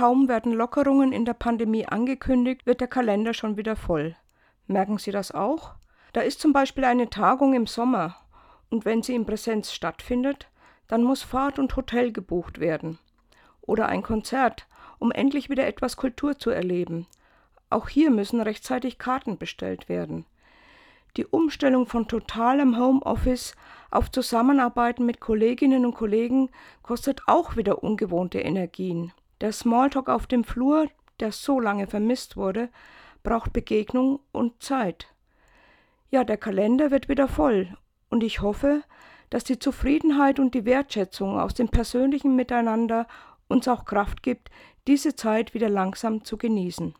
kaum werden Lockerungen in der Pandemie angekündigt, wird der Kalender schon wieder voll. Merken Sie das auch? Da ist zum Beispiel eine Tagung im Sommer und wenn sie in Präsenz stattfindet, dann muss Fahrt und Hotel gebucht werden. Oder ein Konzert, um endlich wieder etwas Kultur zu erleben. Auch hier müssen rechtzeitig Karten bestellt werden. Die Umstellung von totalem Homeoffice auf Zusammenarbeiten mit Kolleginnen und Kollegen kostet auch wieder ungewohnte Energien. Der Smalltalk auf dem Flur, der so lange vermisst wurde, braucht Begegnung und Zeit. Ja, der Kalender wird wieder voll und ich hoffe, dass die Zufriedenheit und die Wertschätzung aus dem persönlichen Miteinander uns auch Kraft gibt, diese Zeit wieder langsam zu genießen.